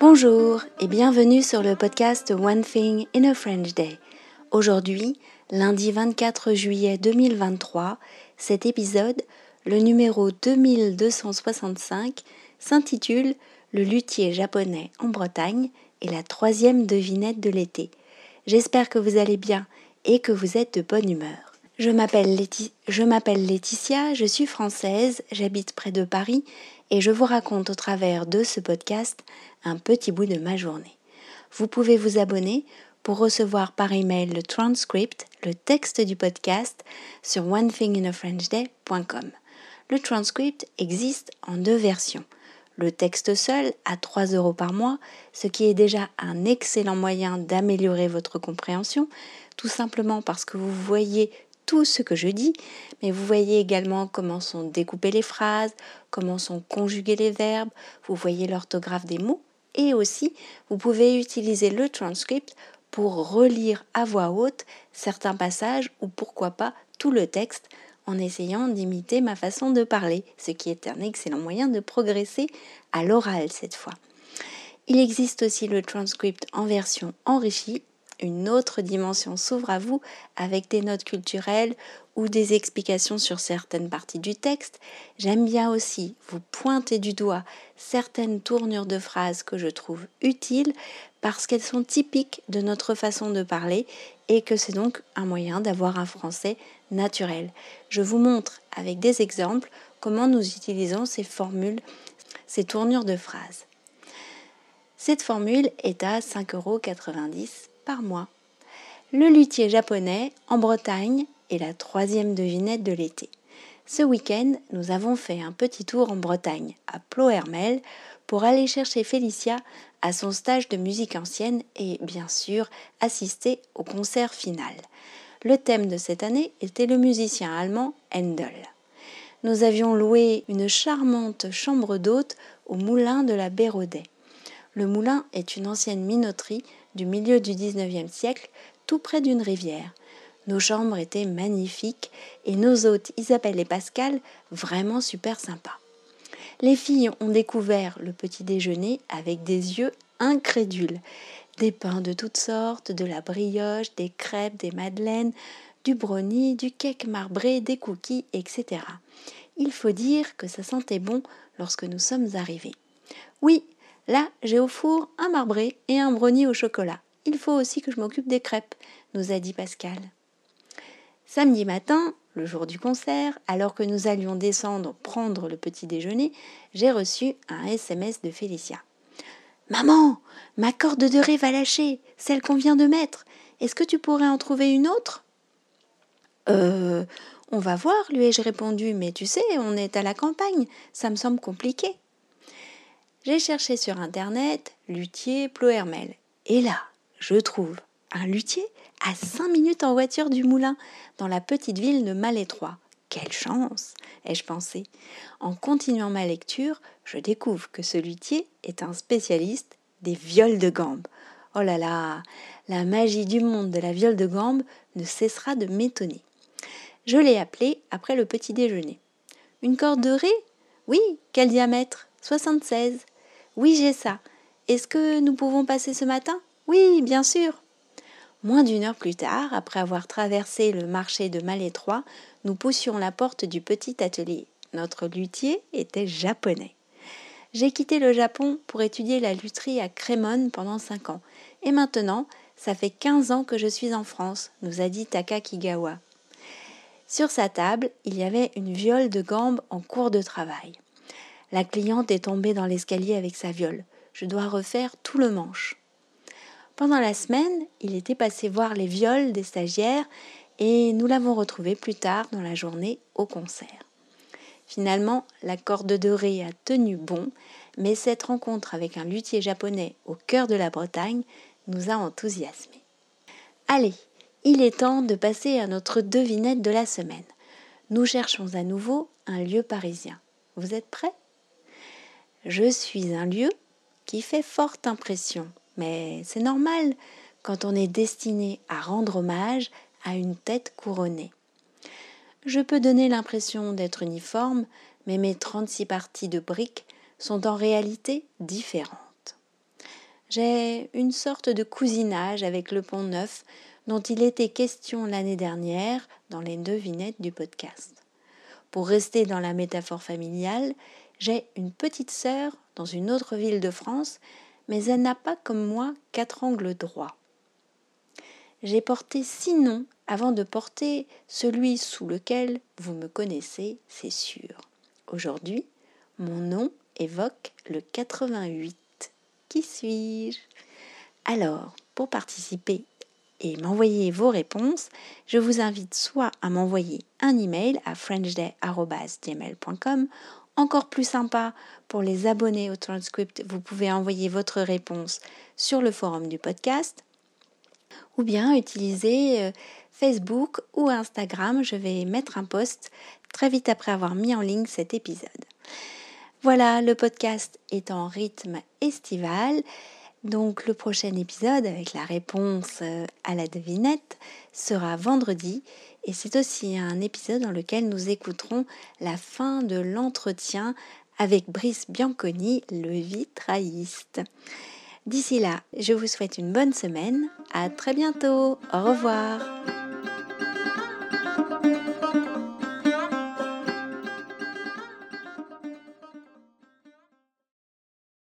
Bonjour et bienvenue sur le podcast One Thing in a French Day. Aujourd'hui, lundi 24 juillet 2023, cet épisode, le numéro 2265, s'intitule Le luthier japonais en Bretagne et la troisième devinette de l'été. J'espère que vous allez bien et que vous êtes de bonne humeur. Je m'appelle Laetitia, je suis française, j'habite près de Paris et je vous raconte au travers de ce podcast un petit bout de ma journée. Vous pouvez vous abonner pour recevoir par email le transcript, le texte du podcast sur onethinginafrenchday.com. Le transcript existe en deux versions. Le texte seul à 3 euros par mois, ce qui est déjà un excellent moyen d'améliorer votre compréhension, tout simplement parce que vous voyez tout ce que je dis, mais vous voyez également comment sont découpées les phrases, comment sont conjugués les verbes, vous voyez l'orthographe des mots, et aussi vous pouvez utiliser le transcript pour relire à voix haute certains passages ou pourquoi pas tout le texte en essayant d'imiter ma façon de parler, ce qui est un excellent moyen de progresser à l'oral cette fois. Il existe aussi le transcript en version enrichie une autre dimension s'ouvre à vous avec des notes culturelles ou des explications sur certaines parties du texte. J'aime bien aussi vous pointer du doigt certaines tournures de phrases que je trouve utiles parce qu'elles sont typiques de notre façon de parler et que c'est donc un moyen d'avoir un français naturel. Je vous montre avec des exemples comment nous utilisons ces formules, ces tournures de phrases. Cette formule est à 5,90 euros par mois. Le luthier japonais en Bretagne est la troisième devinette de l'été. Ce week-end, nous avons fait un petit tour en Bretagne, à Plohermel, pour aller chercher Félicia à son stage de musique ancienne et, bien sûr, assister au concert final. Le thème de cette année était le musicien allemand Handel. Nous avions loué une charmante chambre d'hôte au moulin de la Bérodet. Le moulin est une ancienne minoterie du milieu du XIXe siècle, tout près d'une rivière. Nos chambres étaient magnifiques et nos hôtes Isabelle et Pascal vraiment super sympas. Les filles ont découvert le petit déjeuner avec des yeux incrédules. Des pains de toutes sortes, de la brioche, des crêpes, des madeleines, du brownie, du cake marbré, des cookies, etc. Il faut dire que ça sentait bon lorsque nous sommes arrivés. Oui, Là, j'ai au four un marbré et un brownie au chocolat. Il faut aussi que je m'occupe des crêpes, nous a dit Pascal. Samedi matin, le jour du concert, alors que nous allions descendre prendre le petit déjeuner, j'ai reçu un SMS de Félicia. Maman, ma corde de ré va lâcher, celle qu'on vient de mettre. Est-ce que tu pourrais en trouver une autre? Euh, on va voir, lui ai-je répondu, mais tu sais, on est à la campagne, ça me semble compliqué. J'ai cherché sur internet luthier Plohermel. Et là, je trouve un luthier à 5 minutes en voiture du moulin, dans la petite ville de Malétroit. Quelle chance ai-je pensé. En continuant ma lecture, je découvre que ce luthier est un spécialiste des viols de gambe. Oh là là, la magie du monde de la viole de gambe ne cessera de m'étonner. Je l'ai appelé après le petit déjeuner. Une corde de Oui, quel diamètre? 76. Oui, j'ai ça. Est-ce que nous pouvons passer ce matin? Oui, bien sûr. Moins d'une heure plus tard, après avoir traversé le marché de Malétroit, nous poussions la porte du petit atelier. Notre luthier était japonais. J'ai quitté le Japon pour étudier la lutherie à Crémone pendant cinq ans. Et maintenant, ça fait 15 ans que je suis en France, nous a dit Taka Kigawa. Sur sa table, il y avait une viole de gambe en cours de travail. La cliente est tombée dans l'escalier avec sa viole. Je dois refaire tout le manche. Pendant la semaine, il était passé voir les viols des stagiaires et nous l'avons retrouvé plus tard dans la journée au concert. Finalement, la corde de ré a tenu bon, mais cette rencontre avec un luthier japonais au cœur de la Bretagne nous a enthousiasmés. Allez, il est temps de passer à notre devinette de la semaine. Nous cherchons à nouveau un lieu parisien. Vous êtes prêts? Je suis un lieu qui fait forte impression, mais c'est normal quand on est destiné à rendre hommage à une tête couronnée. Je peux donner l'impression d'être uniforme, mais mes 36 parties de briques sont en réalité différentes. j'ai une sorte de cousinage avec le pont neuf dont il était question l'année dernière dans les devinettes du podcast. Pour rester dans la métaphore familiale, j'ai une petite sœur dans une autre ville de France, mais elle n'a pas comme moi quatre angles droits. J'ai porté six noms avant de porter celui sous lequel vous me connaissez, c'est sûr. Aujourd'hui, mon nom évoque le 88. Qui suis-je? Alors, pour participer et m'envoyer vos réponses, je vous invite soit à m'envoyer un email à frenchday.gmail.com encore plus sympa pour les abonnés au transcript, vous pouvez envoyer votre réponse sur le forum du podcast ou bien utiliser euh, Facebook ou Instagram. Je vais mettre un post très vite après avoir mis en ligne cet épisode. Voilà, le podcast est en rythme estival. Donc le prochain épisode avec la réponse euh, à la devinette sera vendredi et c'est aussi un épisode dans lequel nous écouterons la fin de l'entretien avec Brice Bianconi, le vitrailliste. D'ici là, je vous souhaite une bonne semaine. À très bientôt. Au revoir.